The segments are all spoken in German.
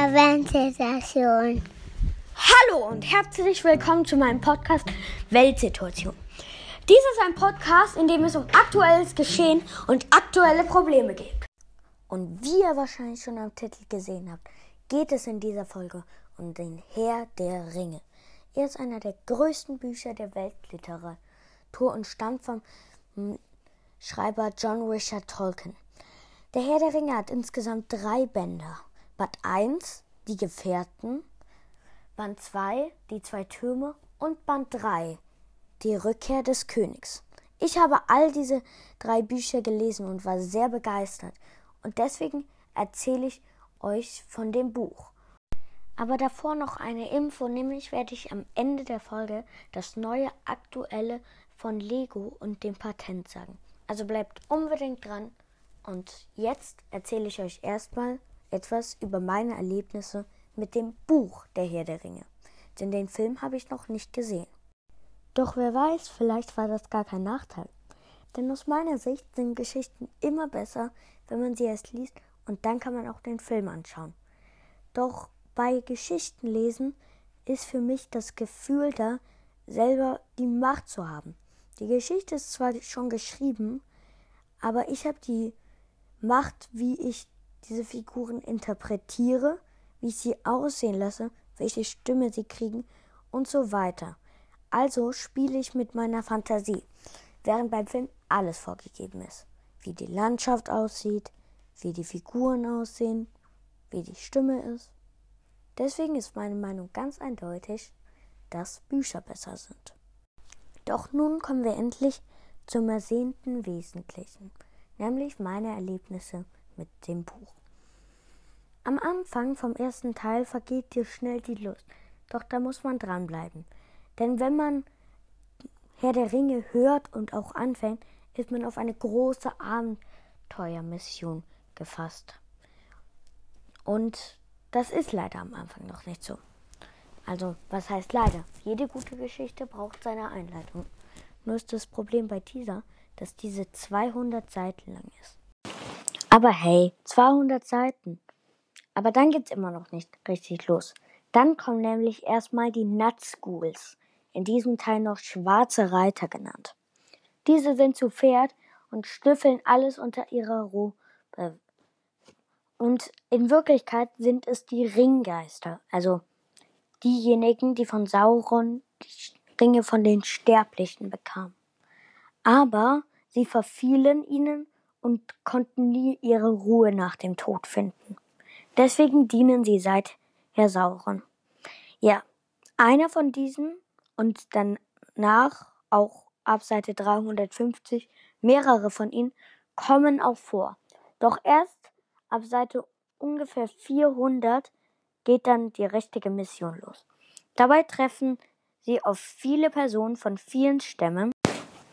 Aventstation. Hallo und herzlich willkommen zu meinem Podcast Weltsituation. Dies ist ein Podcast, in dem es um aktuelles Geschehen und aktuelle Probleme geht. Und wie ihr wahrscheinlich schon am Titel gesehen habt, geht es in dieser Folge um den Herr der Ringe. Er ist einer der größten Bücher der Weltliteratur und stammt vom hm, Schreiber John Richard Tolkien. Der Herr der Ringe hat insgesamt drei Bänder. Band 1, die Gefährten, Band 2, die zwei Türme und Band 3, die Rückkehr des Königs. Ich habe all diese drei Bücher gelesen und war sehr begeistert und deswegen erzähle ich euch von dem Buch. Aber davor noch eine Info, nämlich werde ich am Ende der Folge das neue aktuelle von Lego und dem Patent sagen. Also bleibt unbedingt dran und jetzt erzähle ich euch erstmal etwas über meine Erlebnisse mit dem Buch Der Herr der Ringe, denn den Film habe ich noch nicht gesehen. Doch wer weiß, vielleicht war das gar kein Nachteil. Denn aus meiner Sicht sind Geschichten immer besser, wenn man sie erst liest und dann kann man auch den Film anschauen. Doch bei Geschichten lesen ist für mich das Gefühl da, selber die Macht zu haben. Die Geschichte ist zwar schon geschrieben, aber ich habe die Macht, wie ich diese Figuren interpretiere, wie ich sie aussehen lasse, welche Stimme sie kriegen und so weiter. Also spiele ich mit meiner Fantasie, während beim Film alles vorgegeben ist. Wie die Landschaft aussieht, wie die Figuren aussehen, wie die Stimme ist. Deswegen ist meine Meinung ganz eindeutig, dass Bücher besser sind. Doch nun kommen wir endlich zum ersehnten Wesentlichen, nämlich meine Erlebnisse mit dem Buch. Am Anfang vom ersten Teil vergeht dir schnell die Lust, doch da muss man dranbleiben. Denn wenn man Herr der Ringe hört und auch anfängt, ist man auf eine große Abenteuermission gefasst. Und das ist leider am Anfang noch nicht so. Also, was heißt leider? Jede gute Geschichte braucht seine Einleitung. Nur ist das Problem bei dieser, dass diese 200 Seiten lang ist. Aber hey, 200 Seiten. Aber dann geht's immer noch nicht richtig los. Dann kommen nämlich erstmal die Nutschools, in diesem Teil noch schwarze Reiter genannt. Diese sind zu Pferd und schnüffeln alles unter ihrer Robe. Und in Wirklichkeit sind es die Ringgeister, also diejenigen, die von Sauron die Ringe von den Sterblichen bekamen. Aber sie verfielen ihnen und konnten nie ihre Ruhe nach dem Tod finden. Deswegen dienen sie seither Sauron. Ja, einer von diesen und danach auch ab Seite 350 mehrere von ihnen kommen auch vor. Doch erst ab Seite ungefähr 400 geht dann die richtige Mission los. Dabei treffen sie auf viele Personen von vielen Stämmen.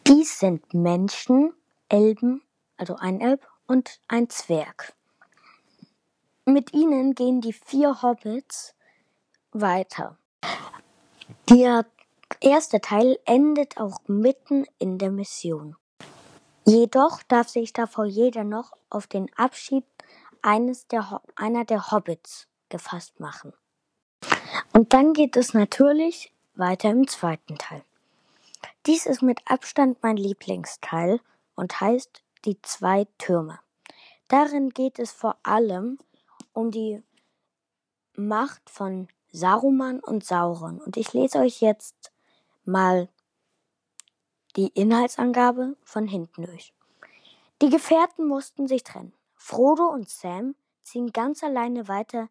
Dies sind Menschen, Elben also ein Elb und ein Zwerg. Mit ihnen gehen die vier Hobbits weiter. Der erste Teil endet auch mitten in der Mission. Jedoch darf sich davor jeder noch auf den Abschied eines der, einer der Hobbits gefasst machen. Und dann geht es natürlich weiter im zweiten Teil. Dies ist mit Abstand mein Lieblingsteil und heißt die zwei Türme. Darin geht es vor allem um die Macht von Saruman und Sauron. Und ich lese euch jetzt mal die Inhaltsangabe von hinten durch. Die Gefährten mussten sich trennen. Frodo und Sam ziehen ganz alleine weiter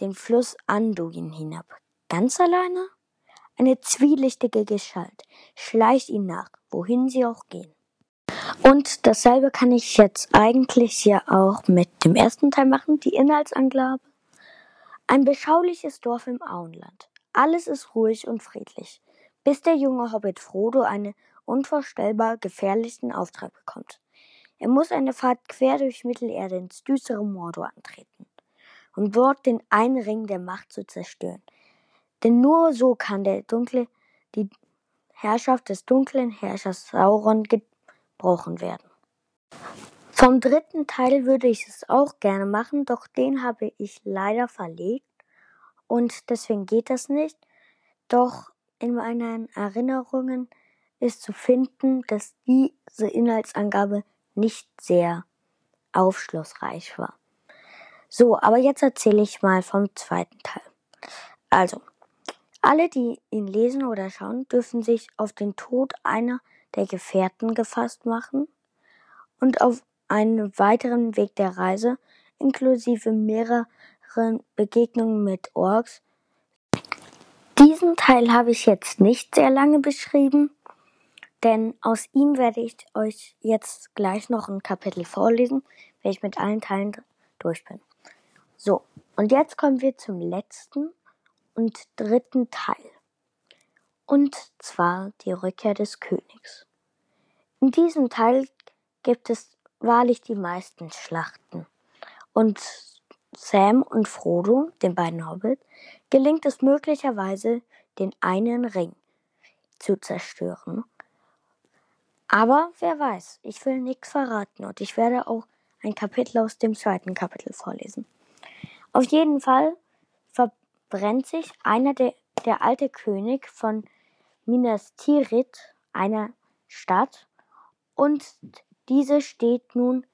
den Fluss Anduin hinab. Ganz alleine? Eine zwielichtige Gestalt schleicht ihnen nach, wohin sie auch gehen. Und dasselbe kann ich jetzt eigentlich hier auch mit dem ersten Teil machen, die Inhaltsangabe. Ein beschauliches Dorf im Auenland. Alles ist ruhig und friedlich, bis der junge Hobbit Frodo einen unvorstellbar gefährlichen Auftrag bekommt. Er muss eine Fahrt quer durch Mittelerde ins düstere Mordor antreten, um dort den einen Ring der Macht zu zerstören. Denn nur so kann der dunkle, die Herrschaft des dunklen Herrschers Sauron gebrochen werden. Vom dritten Teil würde ich es auch gerne machen, doch den habe ich leider verlegt und deswegen geht das nicht. Doch in meinen Erinnerungen ist zu finden, dass diese Inhaltsangabe nicht sehr aufschlussreich war. So, aber jetzt erzähle ich mal vom zweiten Teil. Also, alle, die ihn lesen oder schauen, dürfen sich auf den Tod einer der Gefährten gefasst machen und auf einen weiteren Weg der Reise, inklusive mehreren Begegnungen mit Orks. Diesen Teil habe ich jetzt nicht sehr lange beschrieben, denn aus ihm werde ich euch jetzt gleich noch ein Kapitel vorlesen, wenn ich mit allen Teilen durch bin. So, und jetzt kommen wir zum letzten und dritten Teil. Und zwar die Rückkehr des Königs. In diesem Teil gibt es wahrlich die meisten Schlachten. Und Sam und Frodo, den beiden Hobbits, gelingt es möglicherweise, den einen Ring zu zerstören. Aber wer weiß, ich will nichts verraten und ich werde auch ein Kapitel aus dem zweiten Kapitel vorlesen. Auf jeden Fall verbrennt sich einer der, der alte König von Minas Tirith, einer Stadt, und diese steht nun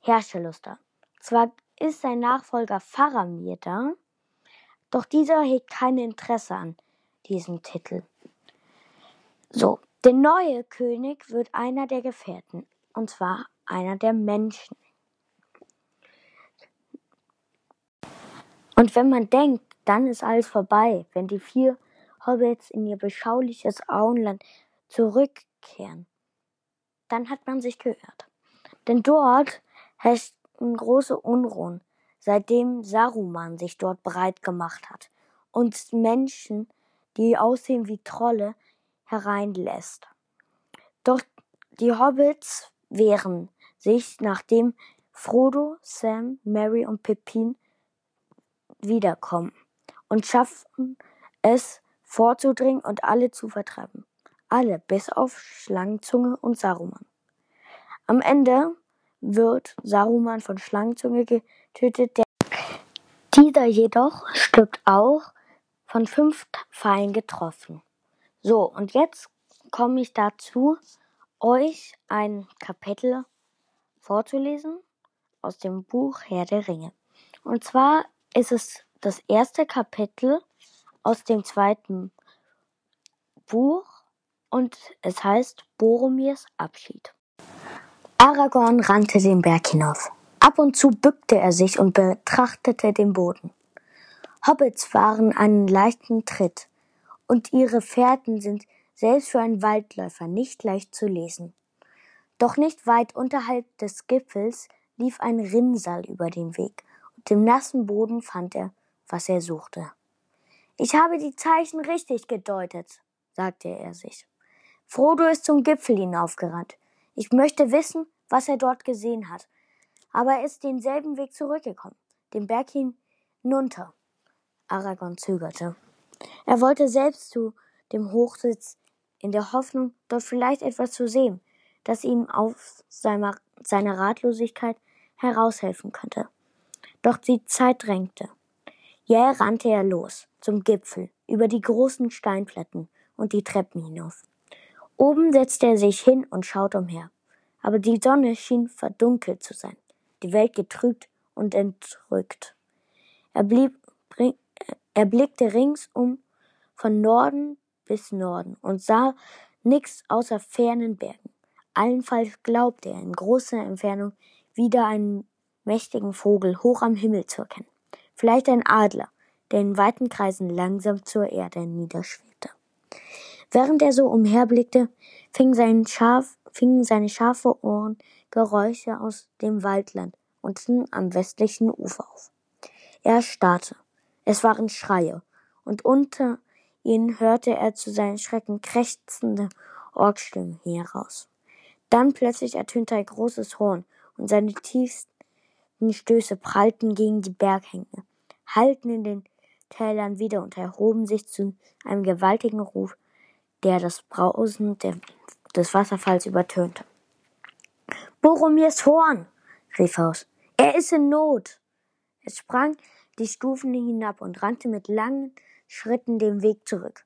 Herrscherluster. Zwar ist sein Nachfolger Faramir da, doch dieser hegt kein Interesse an diesem Titel. So, der neue König wird einer der Gefährten, und zwar einer der Menschen. Und wenn man denkt, dann ist alles vorbei, wenn die vier Hobbits in ihr beschauliches Auenland zurückkehren, dann hat man sich gehört. Denn dort herrschten große Unruhen, seitdem Saruman sich dort breit gemacht hat und Menschen, die aussehen wie Trolle, hereinlässt. Doch die Hobbits wehren sich, nachdem Frodo, Sam, Mary und Pippin wiederkommen und schaffen es vorzudringen und alle zu vertreiben. Alle, bis auf Schlangenzunge und Saruman. Am Ende wird Saruman von Schlangenzunge getötet. Der dieser jedoch stirbt auch von fünf Pfeilen getroffen. So, und jetzt komme ich dazu, euch ein Kapitel vorzulesen aus dem Buch Herr der Ringe. Und zwar ist es das erste Kapitel aus dem zweiten Buch und es heißt Boromirs Abschied. Aragorn rannte den Berg hinauf. Ab und zu bückte er sich und betrachtete den Boden. Hobbits waren einen leichten Tritt, und ihre Fährten sind selbst für einen Waldläufer nicht leicht zu lesen. Doch nicht weit unterhalb des Gipfels lief ein Rinnsal über den Weg, und im nassen Boden fand er, was er suchte. Ich habe die Zeichen richtig gedeutet, sagte er sich. Frodo ist zum Gipfel hinaufgerannt. Ich möchte wissen, was er dort gesehen hat. Aber er ist denselben Weg zurückgekommen, den Berg hinunter. Aragorn zögerte. Er wollte selbst zu dem Hochsitz in der Hoffnung, dort vielleicht etwas zu sehen, das ihm aus seiner, seiner Ratlosigkeit heraushelfen könnte. Doch die Zeit drängte. Jäh rannte er los, zum Gipfel, über die großen Steinplatten und die Treppen hinauf. Oben setzte er sich hin und schaute umher. Aber die Sonne schien verdunkelt zu sein, die Welt getrübt und entrückt. Er, blieb, er blickte ringsum von Norden bis Norden und sah nichts außer fernen Bergen. Allenfalls glaubte er in großer Entfernung wieder einen mächtigen Vogel hoch am Himmel zu erkennen. Vielleicht ein Adler, der in weiten Kreisen langsam zur Erde niederschwebte. Während er so umherblickte, fingen seine, scharf, fingen seine scharfe Ohren Geräusche aus dem Waldland unten am westlichen Ufer auf. Er starrte. Es waren Schreie, und unter ihnen hörte er zu seinen Schrecken krächzende Orkstimmen heraus. Dann plötzlich ertönte ein großes Horn, und seine tiefsten Stöße prallten gegen die Berghänge, hallten in den Tälern wieder und erhoben sich zu einem gewaltigen Ruf, der das Brausen des Wasserfalls übertönte. Boromirs Horn! rief er aus. Er ist in Not. Er sprang die Stufen hinab und rannte mit langen Schritten den Weg zurück.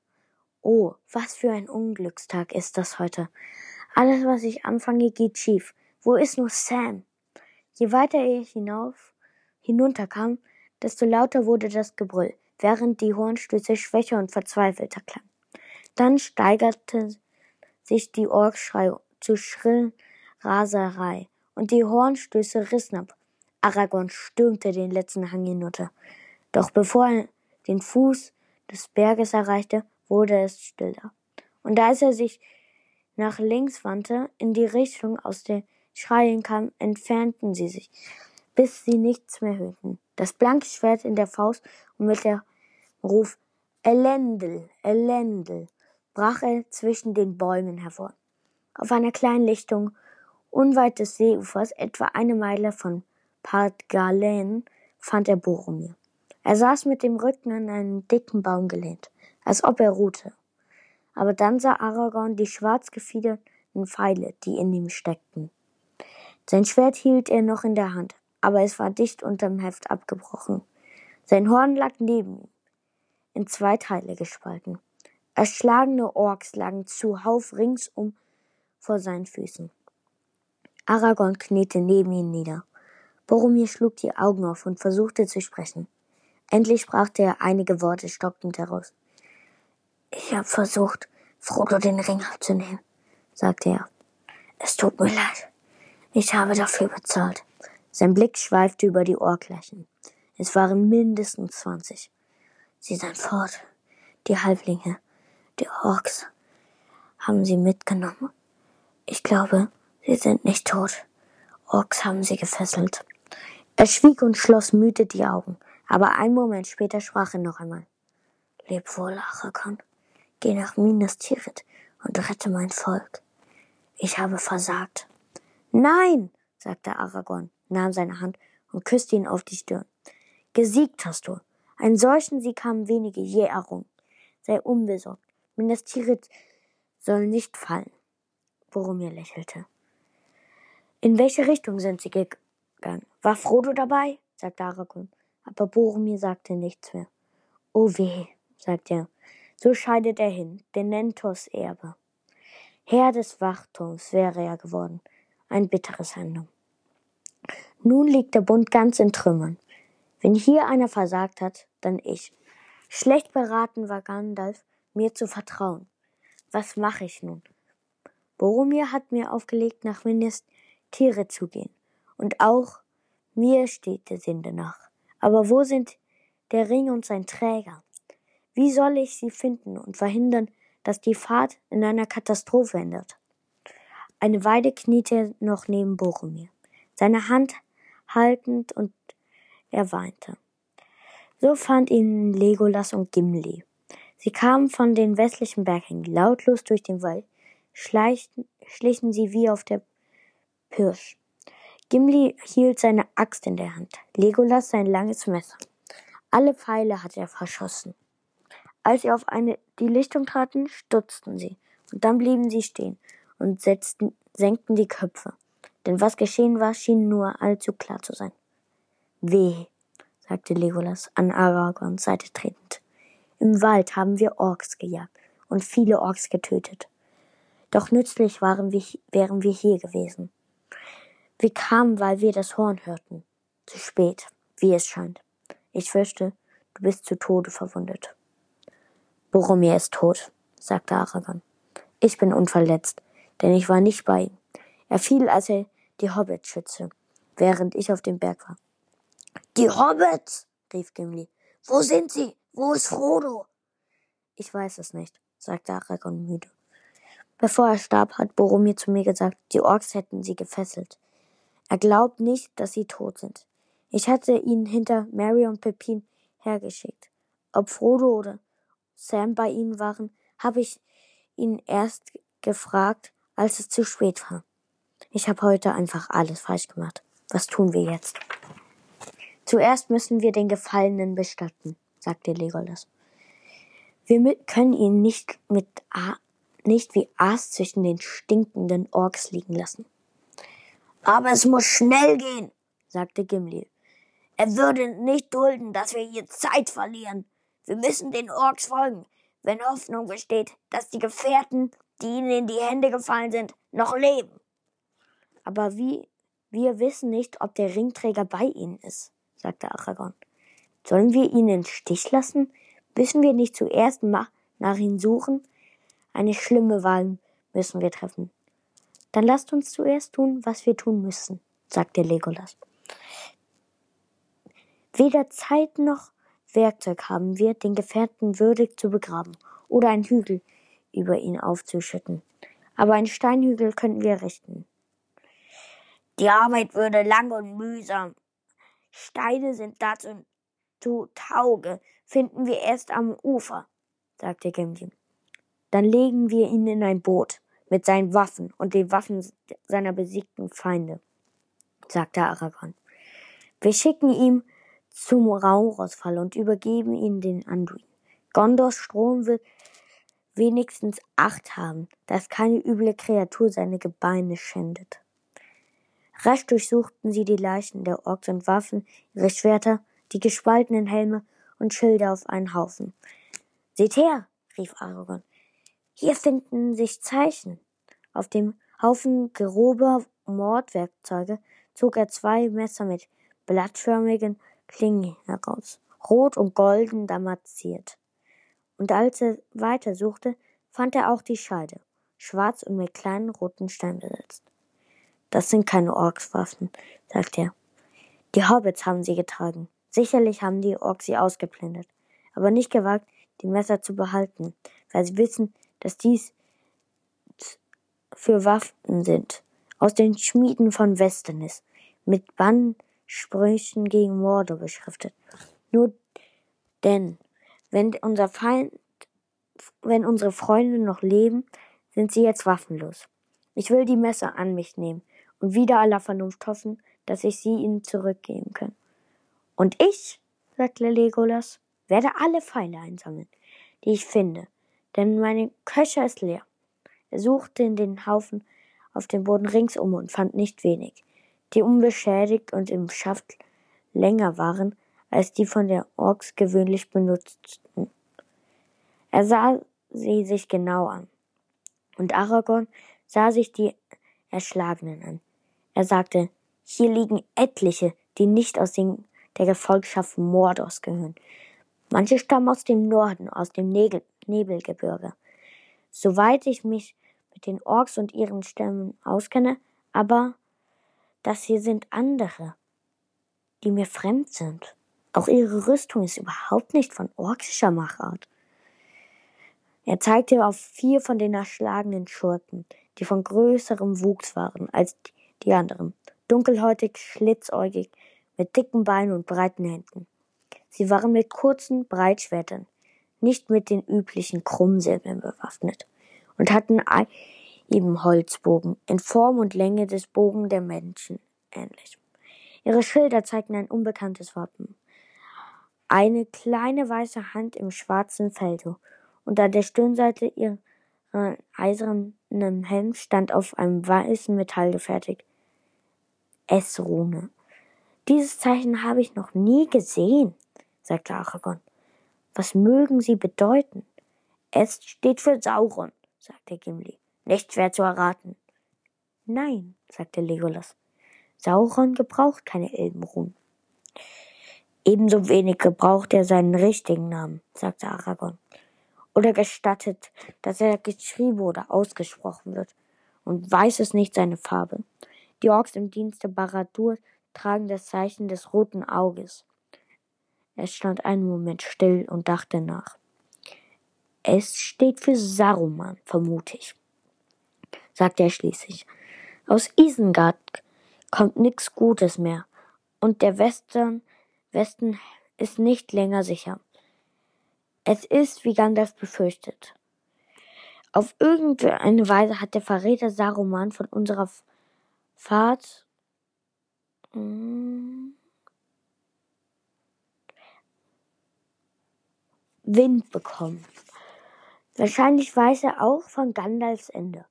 Oh, was für ein Unglückstag ist das heute. Alles, was ich anfange, geht schief. Wo ist nur Sam? Je weiter ich hinauf, hinunterkam, desto lauter wurde das Gebrüll, während die Hornstöße schwächer und verzweifelter klangen. Dann steigerte sich die Orkschrei zu schrillen Raserei, und die Hornstöße rissen ab. Aragorn stürmte den letzten Hang hinunter. Doch bevor er den Fuß des Berges erreichte, wurde es stiller. Und als er sich nach links wandte, in die Richtung, aus der Schreien kam, entfernten sie sich, bis sie nichts mehr hörten. Das blanke Schwert in der Faust und mit der Ruf Elendel, Elendel brach er zwischen den Bäumen hervor. Auf einer kleinen Lichtung unweit des Seeufers, etwa eine Meile von Galen, fand er Boromir. Er saß mit dem Rücken an einen dicken Baum gelehnt, als ob er ruhte. Aber dann sah Aragorn die schwarz gefiederten Pfeile, die in ihm steckten. Sein Schwert hielt er noch in der Hand, aber es war dicht unterm Heft abgebrochen. Sein Horn lag neben ihm, in zwei Teile gespalten. Erschlagene Orks lagen zuhauf ringsum vor seinen Füßen. Aragorn kniete neben ihm nieder. Boromir schlug die Augen auf und versuchte zu sprechen. Endlich brachte er einige Worte stockend heraus. Ich habe versucht, Frodo den Ring abzunehmen, sagte er. Es tut mir leid. Ich habe dafür bezahlt. Sein Blick schweifte über die Ohrgleichen. Es waren mindestens zwanzig. Sie sind fort, die Halblinge. Die Orks haben sie mitgenommen. Ich glaube, sie sind nicht tot. Orks haben sie gefesselt. Er schwieg und schloss müde die Augen, aber einen Moment später sprach er noch einmal. Leb wohl, Aragorn. Geh nach Minas Tirith und rette mein Volk. Ich habe versagt. Nein, sagte Aragorn, nahm seine Hand und küsste ihn auf die Stirn. Gesiegt hast du. Einen solchen Sieg haben wenige je errungen. Sei unbesorgt. Minas Tirith soll nicht fallen. Boromir lächelte. In welche Richtung sind sie gegangen? War Frodo dabei? sagte Aragorn. Aber Boromir sagte nichts mehr. Oh weh, sagte er. So scheidet er hin, den Nentos Erbe. Herr des Wachturms wäre er geworden. Ein bitteres Ende. Nun liegt der Bund ganz in Trümmern. Wenn hier einer versagt hat, dann ich. Schlecht beraten war Gandalf, mir zu vertrauen. Was mache ich nun? Boromir hat mir aufgelegt, nach Minas Tiere zu gehen. Und auch mir steht der Sinn danach. Aber wo sind der Ring und sein Träger? Wie soll ich sie finden und verhindern, dass die Fahrt in einer Katastrophe endet? Eine Weile kniete er noch neben Boromir, seine Hand haltend und er weinte. So fand ihn Legolas und Gimli. Sie kamen von den westlichen Berghängen lautlos durch den Wald, schlichen sie wie auf der Pirsch. Gimli hielt seine Axt in der Hand, Legolas sein langes Messer. Alle Pfeile hatte er verschossen. Als sie auf eine, die Lichtung traten, stutzten sie, und dann blieben sie stehen und setzten, senkten die Köpfe. Denn was geschehen war, schien nur allzu klar zu sein. Weh, sagte Legolas an Aragorns Seite tretend. Im Wald haben wir Orks gejagt und viele Orks getötet. Doch nützlich waren wir, wären wir hier gewesen. Wir kamen, weil wir das Horn hörten. Zu spät, wie es scheint. Ich fürchte, du bist zu Tode verwundet. Boromir ist tot, sagte Aragorn. Ich bin unverletzt, denn ich war nicht bei ihm. Er fiel, als er die Hobbits schützte, während ich auf dem Berg war. Die Hobbits! rief Gimli. Wo sind sie? Wo ist Frodo? Ich weiß es nicht, sagte Aragorn müde. Bevor er starb, hat Boromir zu mir gesagt, die Orks hätten sie gefesselt. Er glaubt nicht, dass sie tot sind. Ich hatte ihn hinter Mary und Pepin hergeschickt. Ob Frodo oder Sam bei ihnen waren, habe ich ihn erst gefragt, als es zu spät war. Ich habe heute einfach alles falsch gemacht. Was tun wir jetzt? Zuerst müssen wir den Gefallenen bestatten sagte Legolas. Wir können ihn nicht mit A nicht wie Aas zwischen den stinkenden Orks liegen lassen. Aber es muss schnell gehen, sagte Gimli. Er würde nicht dulden, dass wir hier Zeit verlieren. Wir müssen den Orks folgen, wenn Hoffnung besteht, dass die Gefährten, die ihnen in die Hände gefallen sind, noch leben. Aber wie, wir wissen nicht, ob der Ringträger bei ihnen ist, sagte Aragorn. Sollen wir ihn im Stich lassen? Müssen wir nicht zuerst nach ihm suchen? Eine schlimme Wahl müssen wir treffen. Dann lasst uns zuerst tun, was wir tun müssen, sagte Legolas. Weder Zeit noch Werkzeug haben wir, den Gefährten würdig zu begraben oder einen Hügel über ihn aufzuschütten. Aber einen Steinhügel könnten wir richten. Die Arbeit würde lang und mühsam. Steine sind dazu zu Tauge, finden wir erst am Ufer, sagte Gimli. Dann legen wir ihn in ein Boot mit seinen Waffen und den Waffen seiner besiegten Feinde, sagte Aragorn. Wir schicken ihm zum Rauchrausfall und übergeben ihn den Anduin. Gondors Strom wird wenigstens Acht haben, dass keine üble Kreatur seine Gebeine schändet. Rasch durchsuchten sie die Leichen der Orks und warfen ihre Schwerter, die gespaltenen Helme und Schilde auf einen Haufen. Seht her, rief Aragorn. Hier finden sich Zeichen. Auf dem Haufen grober Mordwerkzeuge zog er zwei Messer mit blattförmigen Klingen heraus, rot und golden damaziert. Und als er weiter suchte, fand er auch die Scheide, schwarz und mit kleinen roten Steinen besetzt. Das sind keine Orkswaffen, sagte er. Die Hobbits haben sie getragen. Sicherlich haben die Orks sie ausgeblendet, aber nicht gewagt, die Messer zu behalten, weil sie wissen, dass dies für Waffen sind, aus den Schmieden von Westernis, mit Bannsprüchen gegen Mordor beschriftet. Nur denn, wenn unser Feind, wenn unsere Freunde noch leben, sind sie jetzt waffenlos. Ich will die Messer an mich nehmen und wieder aller Vernunft hoffen, dass ich sie ihnen zurückgeben kann. Und ich, sagte Legolas, werde alle Pfeile einsammeln, die ich finde, denn meine Köcher ist leer. Er suchte in den Haufen auf dem Boden ringsum und fand nicht wenig, die unbeschädigt und im Schaft länger waren als die von der Orks gewöhnlich benutzten. Er sah sie sich genau an, und Aragorn sah sich die Erschlagenen an. Er sagte, hier liegen etliche, die nicht aus den, der Gefolgschaft Mordors gehören. Manche stammen aus dem Norden, aus dem Nebel, Nebelgebirge. Soweit ich mich mit den Orks und ihren Stämmen auskenne, aber das hier sind andere, die mir fremd sind. Auch ihre Rüstung ist überhaupt nicht von orksischer Machart. Er zeigte auf vier von den erschlagenen Schurken, die von größerem Wuchs waren als die anderen, dunkelhäutig, schlitzäugig, mit dicken Beinen und breiten Händen. Sie waren mit kurzen Breitschwertern, nicht mit den üblichen Krummsäbeln bewaffnet, und hatten eben Holzbogen in Form und Länge des Bogen der Menschen ähnlich. Ihre Schilder zeigten ein unbekanntes Wappen. Eine kleine weiße Hand im schwarzen Feldo, und an der Stirnseite ihrer eisernen Helm stand auf einem weißen Metall gefertigt S-Rune. Dieses Zeichen habe ich noch nie gesehen, sagte Aragorn. Was mögen sie bedeuten? S steht für Sauron, sagte Gimli. Nicht schwer zu erraten. Nein, sagte Legolas. Sauron gebraucht keine Elbenruhen. Ebenso wenig gebraucht er seinen richtigen Namen, sagte Aragorn. Oder gestattet, dass er geschrieben oder ausgesprochen wird. Und weiß es nicht seine Farbe. Die Orks im Dienste Baradur tragen das Zeichen des roten Auges. Er stand einen Moment still und dachte nach. Es steht für Saruman, vermute ich, sagte er schließlich. Aus Isengard kommt nichts Gutes mehr, und der Western, Westen ist nicht länger sicher. Es ist, wie Gandalf befürchtet. Auf irgendeine Weise hat der Verräter Saruman von unserer Fahrt Wind bekommen. Wahrscheinlich weiß er auch von Gandalfs Ende.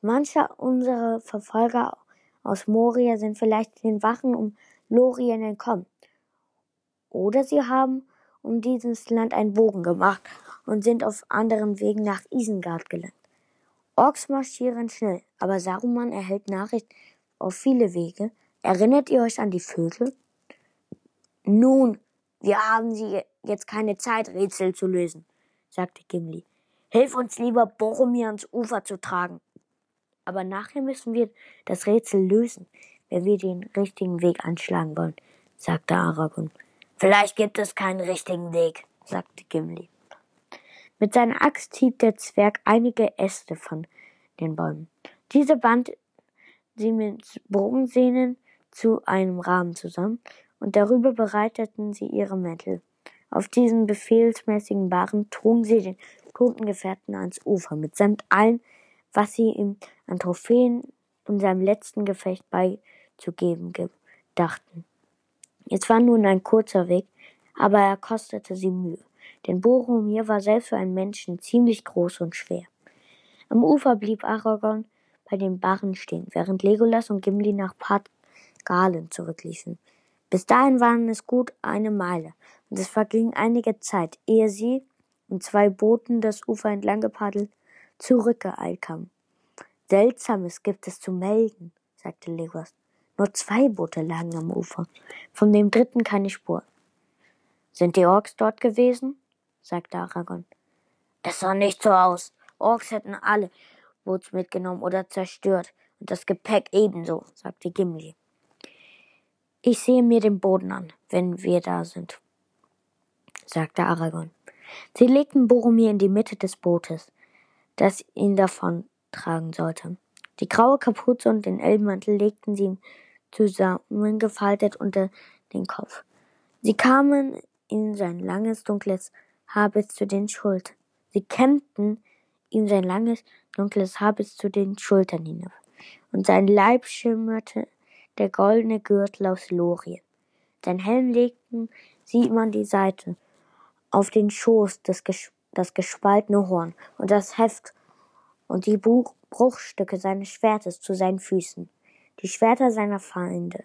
Manche unserer Verfolger aus Moria sind vielleicht den Wachen um Lorien entkommen. Oder sie haben um dieses Land einen Bogen gemacht und sind auf anderen Wegen nach Isengard gelangt. Orks marschieren schnell, aber Saruman erhält Nachricht auf viele Wege. Erinnert ihr euch an die Vögel? Nun, wir haben sie jetzt keine Zeit, Rätsel zu lösen, sagte Gimli. Hilf uns lieber, Boromir ans Ufer zu tragen. Aber nachher müssen wir das Rätsel lösen, wenn wir den richtigen Weg anschlagen wollen, sagte Aragorn. Vielleicht gibt es keinen richtigen Weg, sagte Gimli. Mit seiner Axt hieb der Zwerg einige Äste von den Bäumen. Diese band sie mit Bogensehnen zu einem Rahmen zusammen und darüber bereiteten sie ihre Mäntel. Auf diesen befehlsmäßigen Barren trugen sie den toten Gefährten ans Ufer, mitsamt allem, was sie ihm an Trophäen und seinem letzten Gefecht beizugeben gedachten. Es war nun ein kurzer Weg, aber er kostete sie Mühe, denn Boromir war selbst für einen Menschen ziemlich groß und schwer. Am Ufer blieb Aragorn bei den Barren stehen, während Legolas und Gimli nach Pat Galen zurückliefen. Bis dahin waren es gut eine Meile, und es verging einige Zeit, ehe sie und zwei Booten das Ufer entlang gepaddelt zurückgeeilt kamen. Seltsames gibt es zu melden, sagte Legolas. Nur zwei Boote lagen am Ufer, von dem dritten keine Spur. Sind die Orks dort gewesen? sagte Aragorn. Es sah nicht so aus. Orks hätten alle Boots mitgenommen oder zerstört, und das Gepäck ebenso, sagte Gimli. Ich sehe mir den Boden an, wenn wir da sind, sagte Aragorn. Sie legten Boromir in die Mitte des Bootes, das ihn davon tragen sollte. Die graue Kapuze und den Elbenmantel legten sie ihm zusammengefaltet unter den Kopf. Sie kamen in sein langes, dunkles Haar bis zu den Schultern. Sie kämmten ihm sein langes, dunkles Haar bis zu den Schultern hinab. Und sein Leib schimmerte der goldene Gürtel aus Lorien. Sein Helm legten sie ihm an die Seite, auf den Schoß des, das gespaltene Horn und das Heft und die Bruchstücke seines Schwertes zu seinen Füßen, die Schwerter seiner Feinde.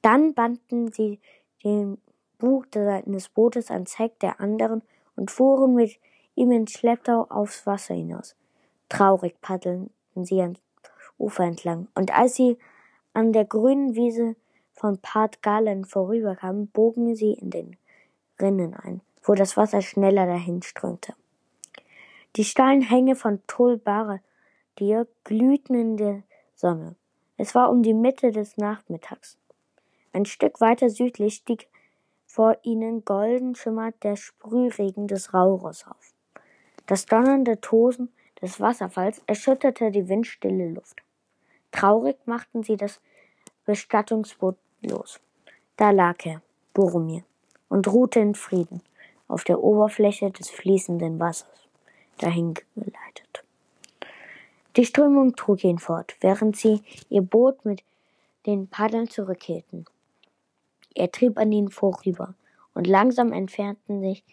Dann banden sie den Bug seines Bootes ans Heck der anderen und fuhren mit ihm in Schlepptau aufs Wasser hinaus. Traurig paddelten sie ans Ufer entlang, und als sie an der grünen Wiese von Part Galen vorüberkamen, bogen sie in den Rinnen ein, wo das Wasser schneller dahinströmte. Die steilen Hänge von Tol Baradir glühten in der Sonne. Es war um die Mitte des Nachmittags. Ein Stück weiter südlich stieg vor ihnen golden schimmert der Sprühregen des Rauros auf. Das donnernde Tosen des Wasserfalls erschütterte die windstille Luft. Traurig machten sie das Bestattungsboot los. Da lag er, Boromir, und ruhte in Frieden auf der Oberfläche des fließenden Wassers dahin geleitet. Die Strömung trug ihn fort, während sie ihr Boot mit den Paddeln zurückhielten. Er trieb an ihnen vorüber, und langsam entfernten sich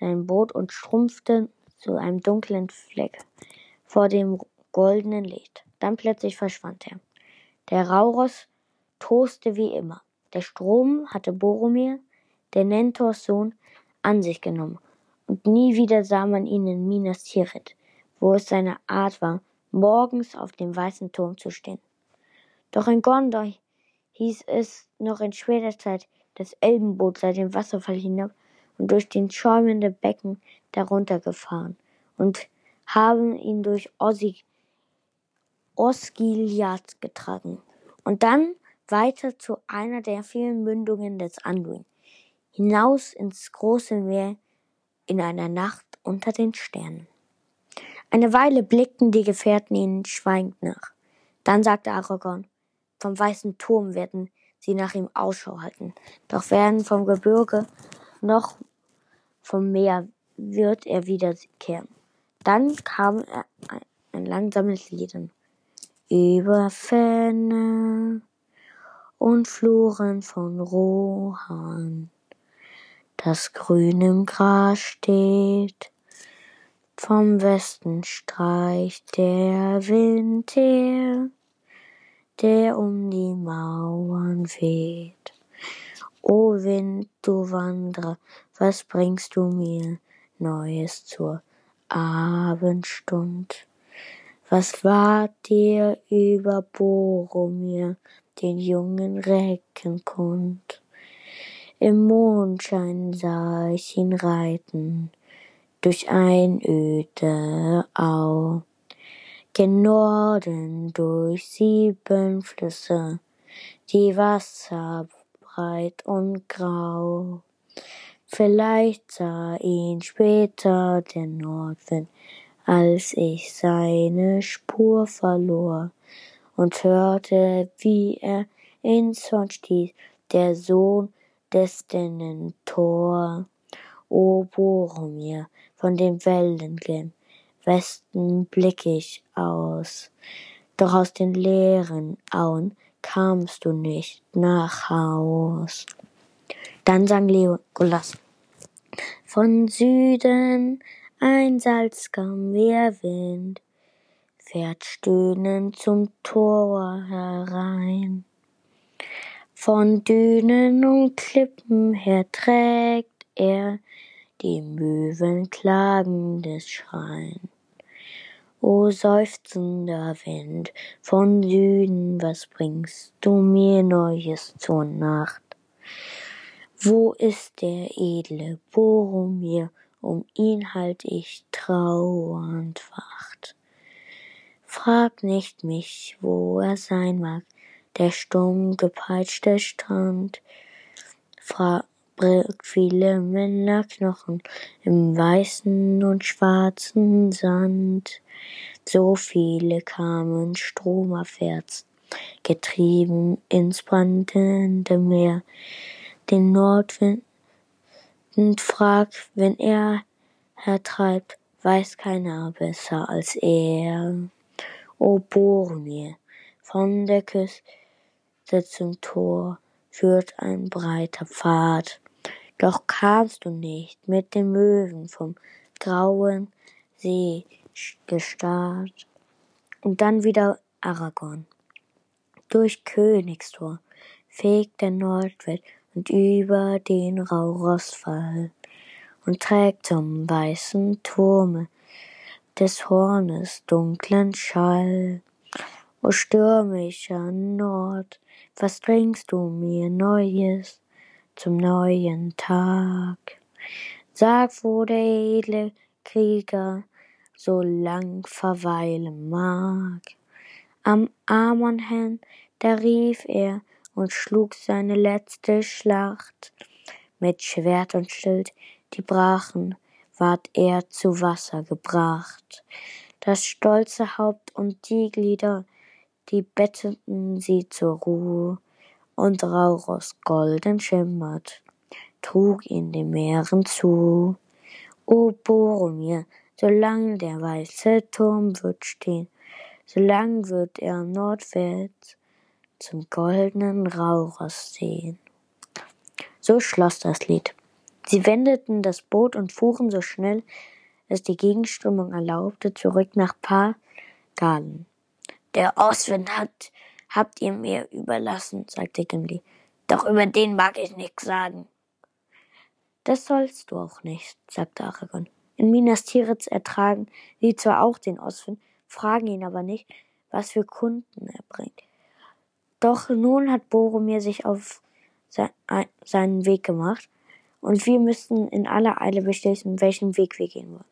sein Boot und schrumpfte zu einem dunklen Fleck vor dem goldenen Licht. Dann plötzlich verschwand er. Der Rauros toste wie immer. Der Strom hatte Boromir, der Nentors Sohn, an sich genommen und nie wieder sah man ihn in Minas Tirith, wo es seine Art war, morgens auf dem weißen Turm zu stehen. Doch in Gondor hieß es noch in später Zeit, das Elbenboot sei den Wasserfall hinab und durch den schäumenden Becken darunter gefahren und haben ihn durch Ossi Osgiliath getragen und dann weiter zu einer der vielen Mündungen des Anduin, hinaus ins große Meer in einer Nacht unter den Sternen. Eine Weile blickten die Gefährten ihnen schweigend nach. Dann sagte Aragorn, vom weißen Turm werden sie nach ihm Ausschau halten, doch werden vom Gebirge noch vom Meer wird er wiederkehren. Dann kam ein langsames Lieden. Über Fenne und Fluren von Rohan das grün im Gras steht. Vom Westen streicht der Wind her, der um die Mauern weht. O Wind, du Wanderer, was bringst du mir Neues zur Abendstund? Was ward dir über Boromir, den jungen Recken kund? Im Mondschein sah ich ihn reiten durch einöde Au, gen Norden durch sieben Flüsse, die Wasser breit und grau. Vielleicht sah ihn später der Nordwind, als ich seine Spur verlor und hörte, wie er ins Horn stieß, der Sohn des Denentor. O Boromir, von den Wellen gen Westen blick ich aus, doch aus den leeren Auen kamst du nicht nach Haus. Dann sang Legolas. Von Süden ein Salzkamm Wind fährt stöhnend zum Tor herein. Von Dünen und Klippen her trägt er die Möwen klagendes Schrein. O seufzender Wind von Süden, was bringst du mir Neues zur Nacht? Wo ist der edle Boromir? Um ihn halt ich trauernd Wacht. Frag nicht mich, wo er sein mag, der stumm gepeitschte Strand. Frag viele Männerknochen im weißen und schwarzen Sand. So viele kamen stromabwärts, getrieben ins brandende Meer. Den Nordwind fragt, wenn er hertreibt, weiß keiner besser als er. O Boromir, von der Küste zum Tor führt ein breiter Pfad. Doch kamst du nicht mit den Möwen vom grauen See gestarrt. Und dann wieder Aragorn. Durch Königstor fegt der Nordwind und über den Raurossfall und trägt zum weißen Turme des Hornes dunklen Schall. O stürmischer Nord, was bringst du mir Neues zum neuen Tag? Sag, wo der edle Krieger so lang verweilen mag. Am Ammonhen, da rief er und schlug seine letzte Schlacht. Mit Schwert und Schild, die brachen, ward er zu Wasser gebracht. Das stolze Haupt und die Glieder, die betteten sie zur Ruhe, und Rauros golden schimmert, trug ihn den Meeren zu. O Boromir, solang der weiße Turm wird stehen, solang wird er nordwärts zum goldenen Rauros sehen. So schloss das Lied. Sie wendeten das Boot und fuhren so schnell es die Gegenströmung erlaubte, zurück nach Paar Galen. Der Ostwind hat, habt ihr mir überlassen, sagte Gimli. Doch über den mag ich nichts sagen. Das sollst du auch nicht, sagte Aragorn. In Minas Tirith ertragen sie zwar auch den Ostwind, fragen ihn aber nicht, was für Kunden er bringt. Doch nun hat Boromir sich auf seinen Weg gemacht und wir müssen in aller Eile beschließen, welchen Weg wir gehen wollen.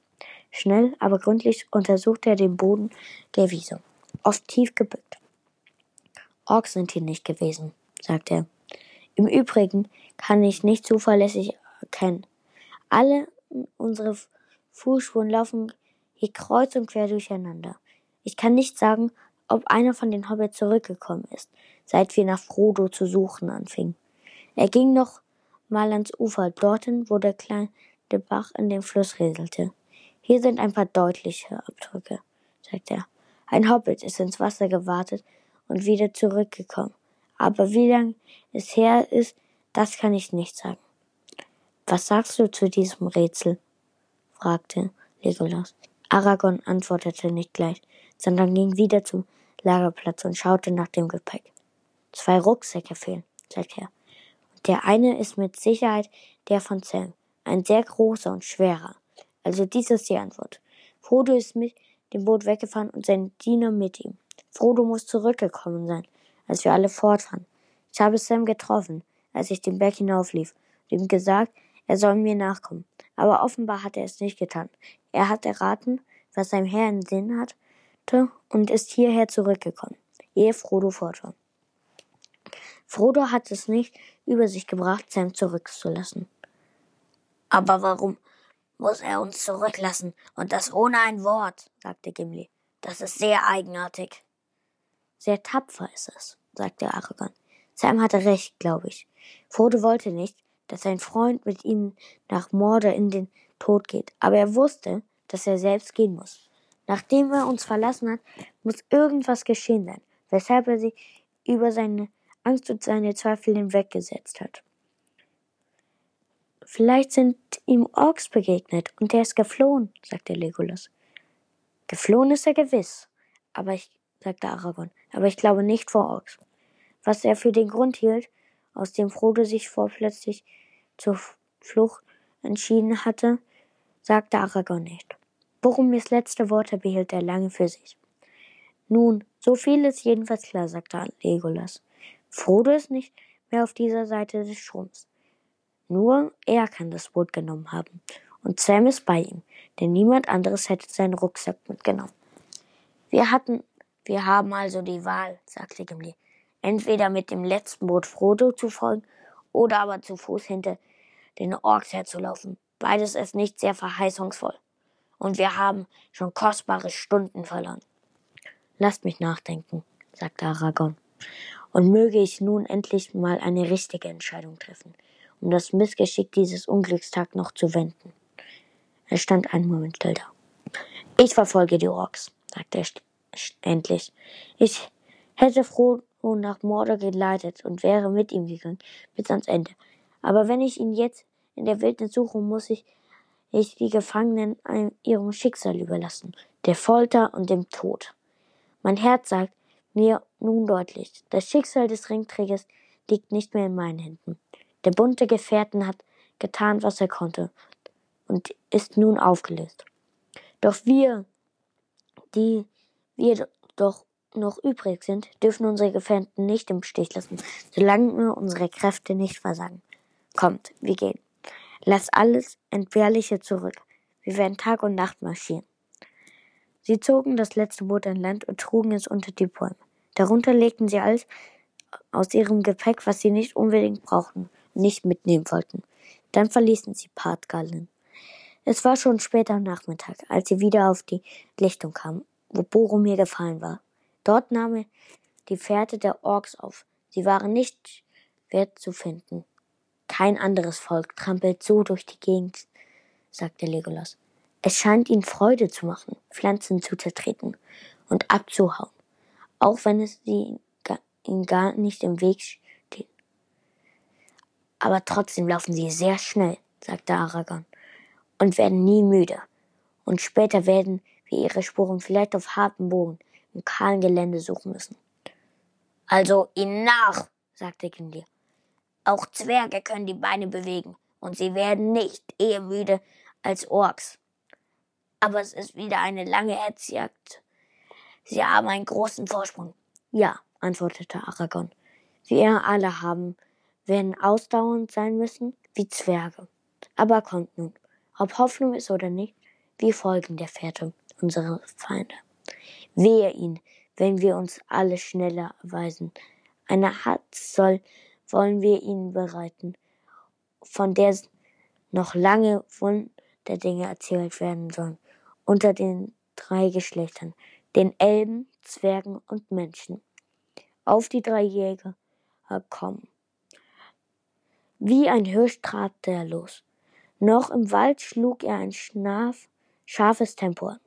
Schnell, aber gründlich untersuchte er den Boden der Wiese oft tief gebückt. Orks sind hier nicht gewesen, sagte er. Im Übrigen kann ich nicht zuverlässig erkennen. Alle unsere Fußspuren laufen hier kreuz und quer durcheinander. Ich kann nicht sagen, ob einer von den Hobbits zurückgekommen ist, seit wir nach Frodo zu suchen anfingen. Er ging noch mal ans Ufer, dorthin, wo der kleine Bach in den Fluss rieselte. Hier sind ein paar deutliche Abdrücke, sagte er. Ein Hobbit ist ins Wasser gewartet und wieder zurückgekommen. Aber wie lang es her ist, das kann ich nicht sagen. Was sagst du zu diesem Rätsel? fragte Legolas. Aragorn antwortete nicht gleich, sondern ging wieder zum Lagerplatz und schaute nach dem Gepäck. Zwei Rucksäcke fehlen, sagte er. Und Der eine ist mit Sicherheit der von Sam, ein sehr großer und schwerer. Also dies ist die Antwort. Frodo ist mit dem Boot weggefahren und sein Diener mit ihm. Frodo muss zurückgekommen sein, als wir alle fortfahren. Ich habe Sam getroffen, als ich den Berg hinauflief, und ihm gesagt, er soll mir nachkommen. Aber offenbar hat er es nicht getan. Er hat erraten, was sein Herr im Sinn hatte, und ist hierher zurückgekommen, ehe Frodo fort war. Frodo hat es nicht über sich gebracht, Sam zurückzulassen. Aber warum muss er uns zurücklassen, und das ohne ein Wort, sagte Gimli. Das ist sehr eigenartig. Sehr tapfer ist es, sagte Aragorn. Sam hatte recht, glaube ich. Frodo wollte nicht, dass sein Freund mit ihm nach Mordor in den Tod geht, aber er wusste, dass er selbst gehen muss. Nachdem er uns verlassen hat, muss irgendwas geschehen sein, weshalb er sich über seine Angst und seine Zweifel hinweggesetzt hat. Vielleicht sind ihm Orks begegnet und er ist geflohen, sagte Legolas. Geflohen ist er gewiss, aber ich, sagte Aragorn, aber ich glaube nicht vor Orks. Was er für den Grund hielt, aus dem Frodo sich vorplötzlich zur Flucht entschieden hatte, sagte Aragorn nicht. Boromirs letzte Worte behielt er lange für sich. Nun, so viel ist jedenfalls klar, sagte Legolas. Frodo ist nicht mehr auf dieser Seite des Stroms. Nur er kann das Boot genommen haben. Und Sam ist bei ihm, denn niemand anderes hätte seinen Rucksack mitgenommen. Wir hatten, wir haben also die Wahl, sagte Gimli. Entweder mit dem letzten Boot Frodo zu folgen oder aber zu Fuß hinter den Orks herzulaufen. Beides ist nicht sehr verheißungsvoll und wir haben schon kostbare Stunden verloren. Lasst mich nachdenken, sagte Aragorn, und möge ich nun endlich mal eine richtige Entscheidung treffen, um das Missgeschick dieses Unglückstag noch zu wenden. Er stand einen Moment still da. Ich verfolge die Orks, sagte er endlich. Ich hätte Frodo nach Mordor geleitet und wäre mit ihm gegangen bis ans Ende. Aber wenn ich ihn jetzt in der Wildnis suche, muss ich ich die Gefangenen ihrem Schicksal überlassen, der Folter und dem Tod. Mein Herz sagt mir nun deutlich, das Schicksal des Ringträgers liegt nicht mehr in meinen Händen. Der bunte Gefährten hat getan, was er konnte und ist nun aufgelöst. Doch wir, die wir doch noch übrig sind, dürfen unsere Gefährten nicht im Stich lassen, solange unsere Kräfte nicht versagen. Kommt, wir gehen. Lass alles Entbehrliche zurück. Wir werden Tag und Nacht marschieren. Sie zogen das letzte Boot an Land und trugen es unter die Bäume. Darunter legten sie alles aus ihrem Gepäck, was sie nicht unbedingt brauchten, nicht mitnehmen wollten. Dann verließen sie Partgallen. Es war schon spät am Nachmittag, als sie wieder auf die Lichtung kamen, wo Boromir gefallen war. Dort nahm er die Fährte der Orks auf. Sie waren nicht wert zu finden. Kein anderes Volk trampelt so durch die Gegend, sagte Legolas. Es scheint ihnen Freude zu machen, Pflanzen zu zertreten und abzuhauen, auch wenn es ihnen gar nicht im Weg steht. Aber trotzdem laufen sie sehr schnell, sagte Aragorn, und werden nie müde. Und später werden wir ihre Spuren vielleicht auf hartem Boden im kahlen Gelände suchen müssen. Also ihnen nach, sagte Gimli. Auch Zwerge können die Beine bewegen und sie werden nicht eher müde als Orks. Aber es ist wieder eine lange Hetzjagd. Sie haben einen großen Vorsprung. Ja, antwortete Aragorn. Wir alle haben, werden ausdauernd sein müssen, wie Zwerge. Aber kommt nun, ob Hoffnung ist oder nicht, wir folgen der Fährte unserer Feinde. Wehe ihn, wenn wir uns alle schneller erweisen. Eine Hatz soll wollen wir ihnen bereiten, von der noch lange der Dinge erzählt werden sollen, unter den drei Geschlechtern, den Elben, Zwergen und Menschen. Auf die drei Jäger kommen. Wie ein Hirsch trat er los. Noch im Wald schlug er ein schnarf, scharfes Tempo an.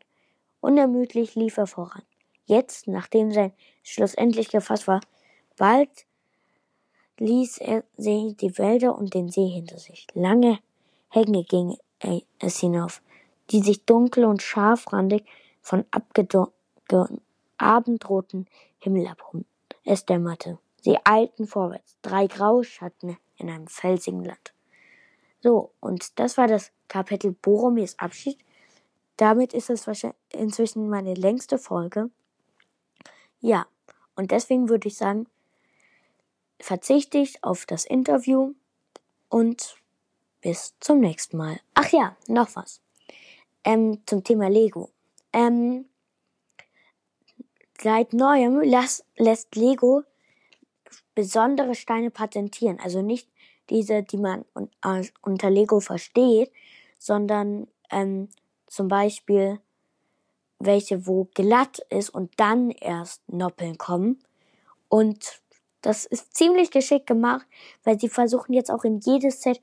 Unermüdlich lief er voran. Jetzt, nachdem sein Schluss endlich gefasst war, bald ließ er sie die Wälder und den See hinter sich. Lange Hänge ging es hinauf, die sich dunkel und scharfrandig von abendroten Himmel abhoben. Es dämmerte. Sie eilten vorwärts. Drei graue Schatten in einem felsigen Land. So, und das war das Kapitel Boromirs Abschied. Damit ist es wahrscheinlich inzwischen meine längste Folge. Ja, und deswegen würde ich sagen, verzichte ich auf das Interview und bis zum nächsten Mal. Ach ja, noch was. Ähm, zum Thema Lego. Ähm, seit neuem las, lässt Lego besondere Steine patentieren. Also nicht diese, die man un, äh, unter Lego versteht, sondern ähm, zum Beispiel welche, wo glatt ist und dann erst Noppeln kommen. Und das ist ziemlich geschickt gemacht, weil sie versuchen jetzt auch in jedes Set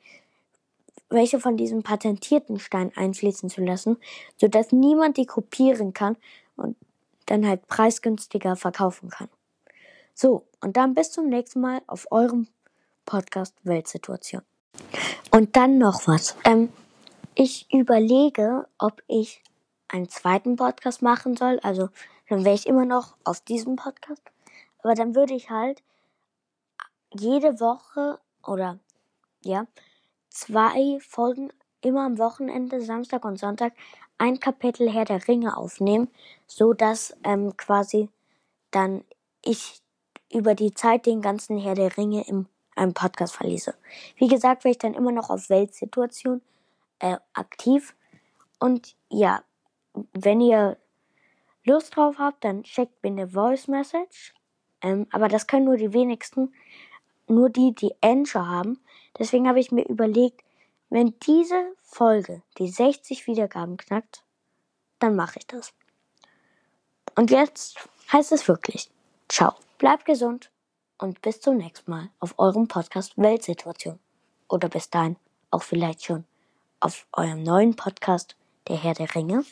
welche von diesem patentierten Stein einfließen zu lassen, sodass niemand die kopieren kann und dann halt preisgünstiger verkaufen kann. So, und dann bis zum nächsten Mal auf eurem Podcast Weltsituation. Und dann noch was. Ähm, ich überlege, ob ich einen zweiten Podcast machen soll. Also dann wäre ich immer noch auf diesem Podcast. Aber dann würde ich halt jede Woche oder ja, zwei Folgen immer am Wochenende, Samstag und Sonntag, ein Kapitel Herr der Ringe aufnehmen, so dass ähm, quasi dann ich über die Zeit den ganzen Herr der Ringe im einem Podcast verlese. Wie gesagt, wäre ich dann immer noch auf Weltsituation äh, aktiv. Und ja, wenn ihr Lust drauf habt, dann schickt mir eine Voice Message. Ähm, aber das können nur die wenigsten, nur die, die Anchor haben. Deswegen habe ich mir überlegt, wenn diese Folge die 60 Wiedergaben knackt, dann mache ich das. Und jetzt heißt es wirklich, ciao, bleibt gesund und bis zum nächsten Mal auf eurem Podcast Weltsituation. Oder bis dahin auch vielleicht schon auf eurem neuen Podcast Der Herr der Ringe.